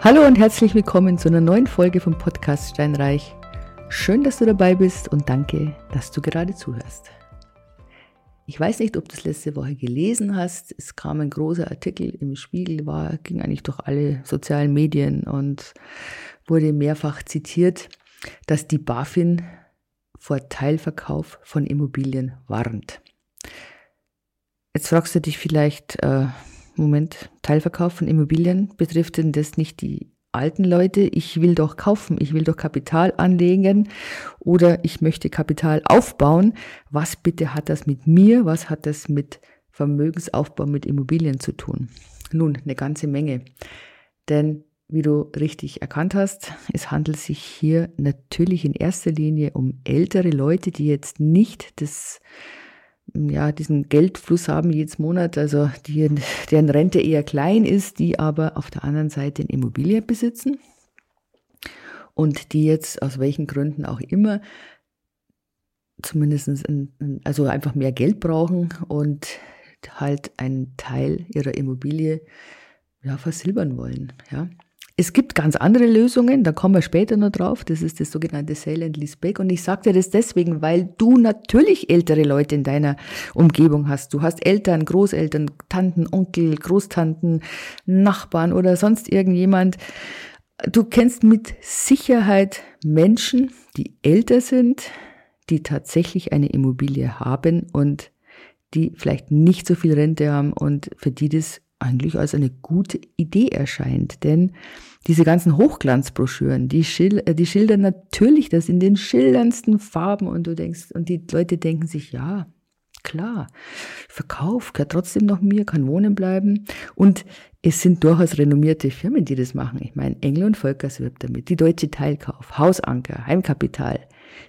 Hallo und herzlich willkommen zu einer neuen Folge vom Podcast Steinreich. Schön, dass du dabei bist und danke, dass du gerade zuhörst. Ich weiß nicht, ob du das letzte Woche gelesen hast. Es kam ein großer Artikel im Spiegel, war, ging eigentlich durch alle sozialen Medien und wurde mehrfach zitiert, dass die BaFin vor Teilverkauf von Immobilien warnt. Jetzt fragst du dich vielleicht, äh, Moment, Teilverkauf von Immobilien, betrifft denn das nicht die alten Leute? Ich will doch kaufen, ich will doch Kapital anlegen oder ich möchte Kapital aufbauen. Was bitte hat das mit mir? Was hat das mit Vermögensaufbau, mit Immobilien zu tun? Nun, eine ganze Menge. Denn wie du richtig erkannt hast, es handelt sich hier natürlich in erster Linie um ältere Leute, die jetzt nicht das ja, diesen Geldfluss haben jedes Monat, also die, deren Rente eher klein ist, die aber auf der anderen Seite eine Immobilie besitzen und die jetzt aus welchen Gründen auch immer zumindest ein, also einfach mehr Geld brauchen und halt einen Teil ihrer Immobilie ja, versilbern wollen. Ja. Es gibt ganz andere Lösungen, da kommen wir später noch drauf. Das ist das sogenannte Sale and Lease Back. Und ich sage dir das deswegen, weil du natürlich ältere Leute in deiner Umgebung hast. Du hast Eltern, Großeltern, Tanten, Onkel, Großtanten, Nachbarn oder sonst irgendjemand. Du kennst mit Sicherheit Menschen, die älter sind, die tatsächlich eine Immobilie haben und die vielleicht nicht so viel Rente haben und für die das eigentlich als eine gute Idee erscheint. Denn diese ganzen Hochglanzbroschüren, die, schil äh, die schildern natürlich das in den schillerndsten Farben und du denkst, und die Leute denken sich, ja, klar, Verkauf gehört trotzdem noch mir, kann wohnen bleiben. Und es sind durchaus renommierte Firmen, die das machen. Ich meine, Engel und Volkers wirbt damit, die Deutsche Teilkauf, Hausanker, Heimkapital,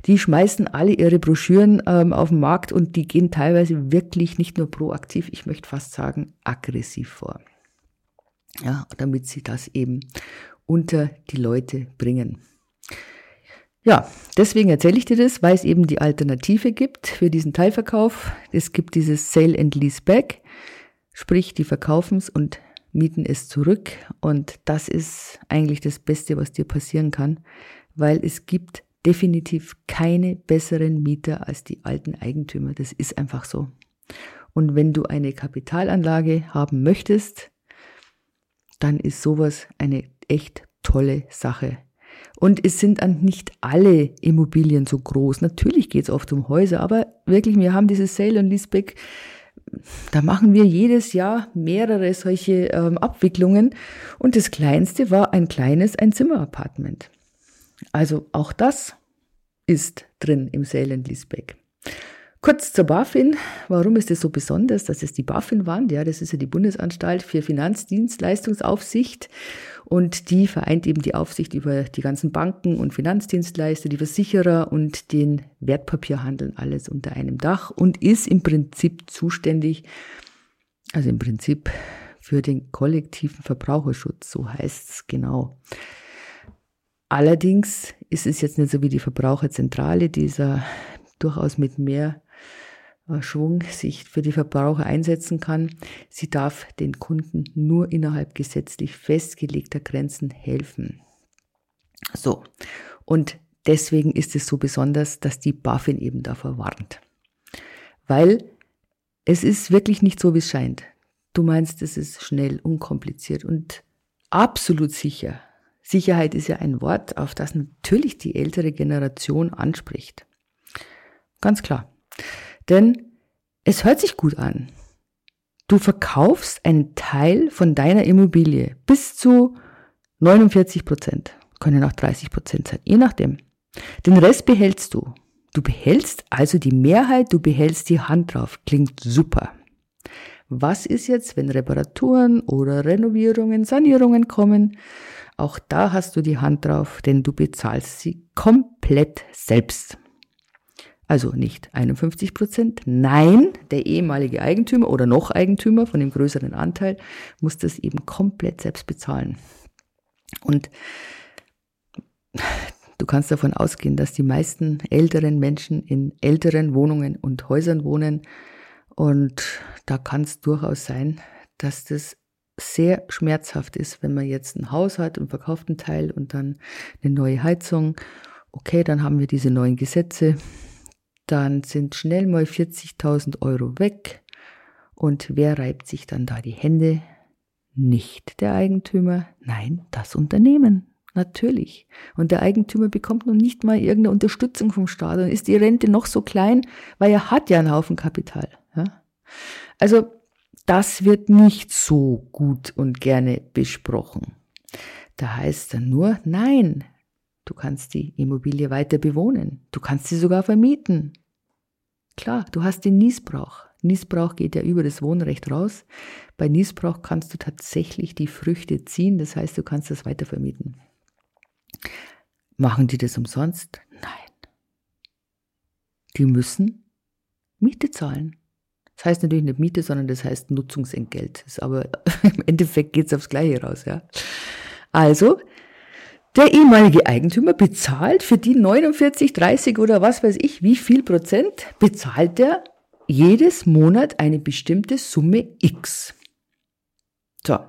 die schmeißen alle ihre Broschüren ähm, auf den Markt und die gehen teilweise wirklich nicht nur proaktiv, ich möchte fast sagen aggressiv vor. Ja, damit sie das eben unter die Leute bringen. Ja, deswegen erzähle ich dir das, weil es eben die Alternative gibt für diesen Teilverkauf. Es gibt dieses Sale and Lease Back, sprich, die verkaufen es und mieten es zurück. Und das ist eigentlich das Beste, was dir passieren kann, weil es gibt definitiv keine besseren Mieter als die alten Eigentümer. Das ist einfach so. Und wenn du eine Kapitalanlage haben möchtest, dann ist sowas eine echt tolle Sache. Und es sind dann nicht alle Immobilien so groß. Natürlich geht es oft um Häuser, aber wirklich, wir haben dieses Sale und Leaseback, da machen wir jedes Jahr mehrere solche ähm, Abwicklungen. Und das kleinste war ein kleines Einzimmer-Apartment. Also auch das ist drin im Sale and Leaseback. Kurz zur BaFin. Warum ist es so besonders, dass es die BaFin waren? Ja, das ist ja die Bundesanstalt für Finanzdienstleistungsaufsicht und die vereint eben die Aufsicht über die ganzen Banken und Finanzdienstleister, die Versicherer und den Wertpapierhandel alles unter einem Dach und ist im Prinzip zuständig, also im Prinzip für den kollektiven Verbraucherschutz, so heißt es genau. Allerdings ist es jetzt nicht so wie die Verbraucherzentrale, die durchaus mit mehr äh, Schwung sich für die Verbraucher einsetzen kann. Sie darf den Kunden nur innerhalb gesetzlich festgelegter Grenzen helfen. So. Und deswegen ist es so besonders, dass die BaFin eben davor warnt. Weil es ist wirklich nicht so, wie es scheint. Du meinst, es ist schnell, unkompliziert und absolut sicher. Sicherheit ist ja ein Wort, auf das natürlich die ältere Generation anspricht. Ganz klar. Denn es hört sich gut an. Du verkaufst einen Teil von deiner Immobilie bis zu 49 Prozent. Können auch 30 Prozent sein, je nachdem. Den Rest behältst du. Du behältst also die Mehrheit, du behältst die Hand drauf. Klingt super. Was ist jetzt, wenn Reparaturen oder Renovierungen, Sanierungen kommen? Auch da hast du die Hand drauf, denn du bezahlst sie komplett selbst. Also nicht 51 Prozent. Nein, der ehemalige Eigentümer oder noch Eigentümer von dem größeren Anteil muss das eben komplett selbst bezahlen. Und du kannst davon ausgehen, dass die meisten älteren Menschen in älteren Wohnungen und Häusern wohnen. Und da kann es durchaus sein, dass das sehr schmerzhaft ist, wenn man jetzt ein Haus hat und verkauft einen Teil und dann eine neue Heizung. Okay, dann haben wir diese neuen Gesetze. Dann sind schnell mal 40.000 Euro weg. Und wer reibt sich dann da die Hände? Nicht der Eigentümer, nein, das Unternehmen. Natürlich. Und der Eigentümer bekommt noch nicht mal irgendeine Unterstützung vom Staat und ist die Rente noch so klein, weil er hat ja einen Haufen Kapital. Ja? Also das wird nicht so gut und gerne besprochen. Da heißt dann nur, nein, du kannst die Immobilie weiter bewohnen. Du kannst sie sogar vermieten. Klar, du hast den Niesbrauch. Niesbrauch geht ja über das Wohnrecht raus. Bei Niesbrauch kannst du tatsächlich die Früchte ziehen, das heißt, du kannst das weiter vermieten. Machen die das umsonst? Nein. Die müssen Miete zahlen. Das heißt natürlich nicht Miete, sondern das heißt Nutzungsentgelt. Das aber im Endeffekt geht es aufs Gleiche raus, ja. Also, der ehemalige Eigentümer bezahlt für die 49, 30 oder was weiß ich, wie viel Prozent bezahlt er jedes Monat eine bestimmte Summe X. So,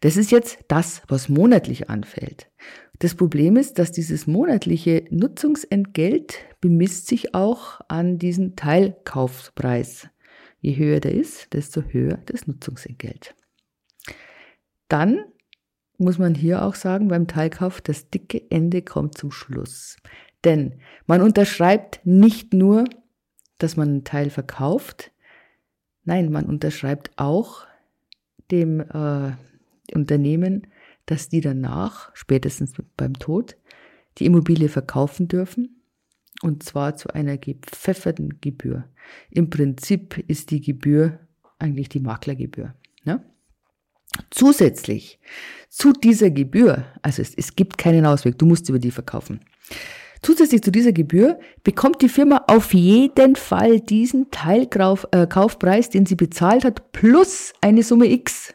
das ist jetzt das, was monatlich anfällt. Das Problem ist, dass dieses monatliche Nutzungsentgelt bemisst sich auch an diesen Teilkaufpreis. Je höher der ist, desto höher das Nutzungsentgelt. Dann muss man hier auch sagen, beim Teilkauf, das dicke Ende kommt zum Schluss. Denn man unterschreibt nicht nur, dass man einen Teil verkauft, nein, man unterschreibt auch dem äh, Unternehmen, dass die danach, spätestens beim Tod, die Immobilie verkaufen dürfen und zwar zu einer gepfefferten Gebühr. Im Prinzip ist die Gebühr eigentlich die Maklergebühr. Ne? Zusätzlich zu dieser Gebühr, also es, es gibt keinen Ausweg, du musst über die verkaufen. Zusätzlich zu dieser Gebühr bekommt die Firma auf jeden Fall diesen Teilkaufpreis, äh, den sie bezahlt hat, plus eine Summe X.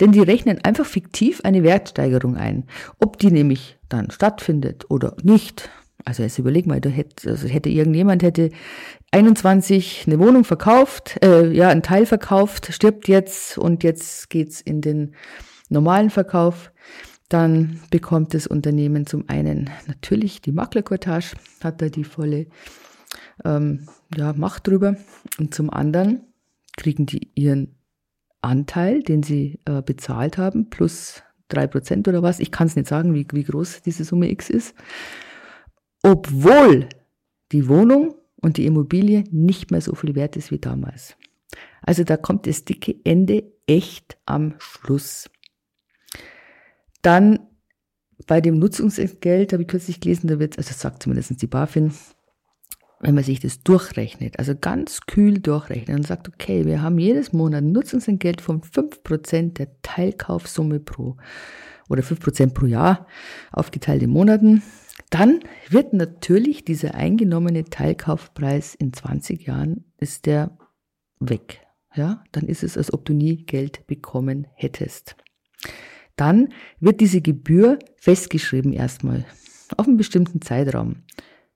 Denn die rechnen einfach fiktiv eine Wertsteigerung ein. Ob die nämlich dann stattfindet oder nicht, also jetzt überleg mal, da hätte, also hätte irgendjemand hätte 21 eine Wohnung verkauft, äh, ja, einen Teil verkauft, stirbt jetzt und jetzt geht's in den normalen Verkauf. Dann bekommt das Unternehmen zum einen natürlich die Maklerkortage, hat da die volle ähm, ja, Macht drüber. Und zum anderen kriegen die ihren Anteil, den sie äh, bezahlt haben, plus drei Prozent oder was. Ich kann es nicht sagen, wie, wie groß diese Summe X ist obwohl die Wohnung und die Immobilie nicht mehr so viel wert ist wie damals. Also da kommt das dicke Ende echt am Schluss. Dann bei dem Nutzungsgeld habe ich kürzlich gelesen, da wird, also sagt zumindest die BaFin, wenn man sich das durchrechnet, also ganz kühl durchrechnet und sagt, okay, wir haben jedes Monat ein Nutzungsentgelt von 5% der Teilkaufsumme pro oder 5% pro Jahr aufgeteilt in Monaten, dann wird natürlich dieser eingenommene Teilkaufpreis in 20 Jahren ist der weg. Ja, dann ist es, als ob du nie Geld bekommen hättest. Dann wird diese Gebühr festgeschrieben erstmal auf einen bestimmten Zeitraum.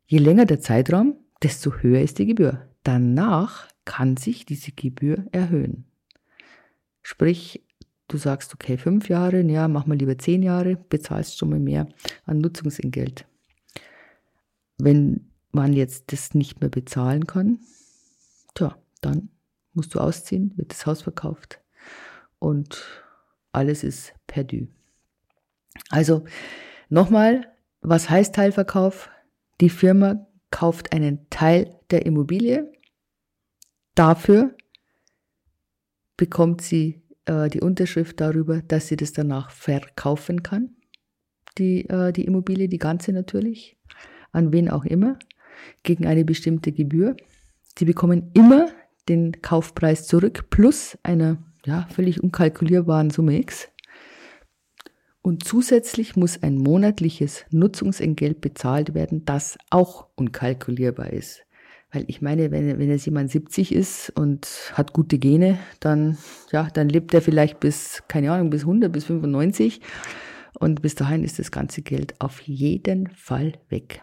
Je länger der Zeitraum, desto höher ist die Gebühr. Danach kann sich diese Gebühr erhöhen. Sprich, du sagst, okay, fünf Jahre, ja, mach mal lieber zehn Jahre, bezahlst schon mal mehr an Nutzungsentgelt. Wenn man jetzt das nicht mehr bezahlen kann, tja, dann musst du ausziehen, wird das Haus verkauft und alles ist perdu. Also nochmal, was heißt Teilverkauf? Die Firma kauft einen Teil der Immobilie. Dafür bekommt sie äh, die Unterschrift darüber, dass sie das danach verkaufen kann. Die, äh, die Immobilie, die ganze natürlich an wen auch immer, gegen eine bestimmte Gebühr. Sie bekommen immer den Kaufpreis zurück plus einer ja, völlig unkalkulierbaren Summe X. Und zusätzlich muss ein monatliches Nutzungsentgelt bezahlt werden, das auch unkalkulierbar ist. Weil ich meine, wenn, wenn jetzt jemand 70 ist und hat gute Gene, dann, ja, dann lebt er vielleicht bis, keine Ahnung, bis 100, bis 95. Und bis dahin ist das ganze Geld auf jeden Fall weg.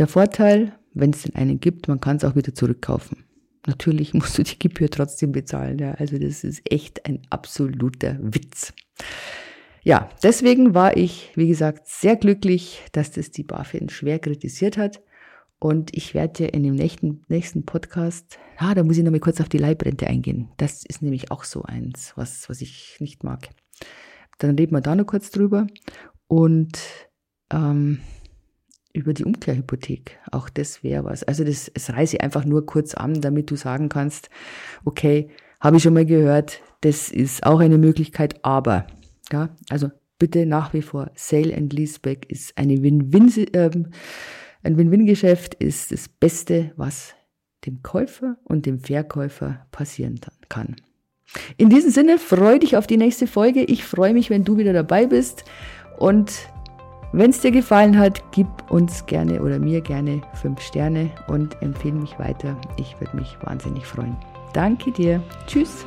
Der Vorteil, wenn es den einen gibt, man kann es auch wieder zurückkaufen. natürlich musst du die Gebühr trotzdem bezahlen. Ja. Also das ist echt ein absoluter Witz. Ja, deswegen war ich, wie gesagt, sehr glücklich, dass das die BaFin schwer kritisiert hat. Und ich werde in dem nächsten, nächsten Podcast, ah, da muss ich noch mal kurz auf die Leibrente eingehen. Das ist nämlich auch so eins, was, was ich nicht mag. Dann reden wir da noch kurz drüber. Und ähm, über die Umkehrhypothek. Auch das wäre was. Also das, das reiße ich einfach nur kurz an, damit du sagen kannst, okay, habe ich schon mal gehört, das ist auch eine Möglichkeit, aber, ja, also bitte nach wie vor, Sale and Leaseback ist eine Win-Win, ähm, ein Win-Win-Geschäft, ist das Beste, was dem Käufer und dem Verkäufer passieren kann. In diesem Sinne, freue dich auf die nächste Folge. Ich freue mich, wenn du wieder dabei bist und wenn es dir gefallen hat, gib uns gerne oder mir gerne 5 Sterne und empfehle mich weiter. Ich würde mich wahnsinnig freuen. Danke dir. Tschüss.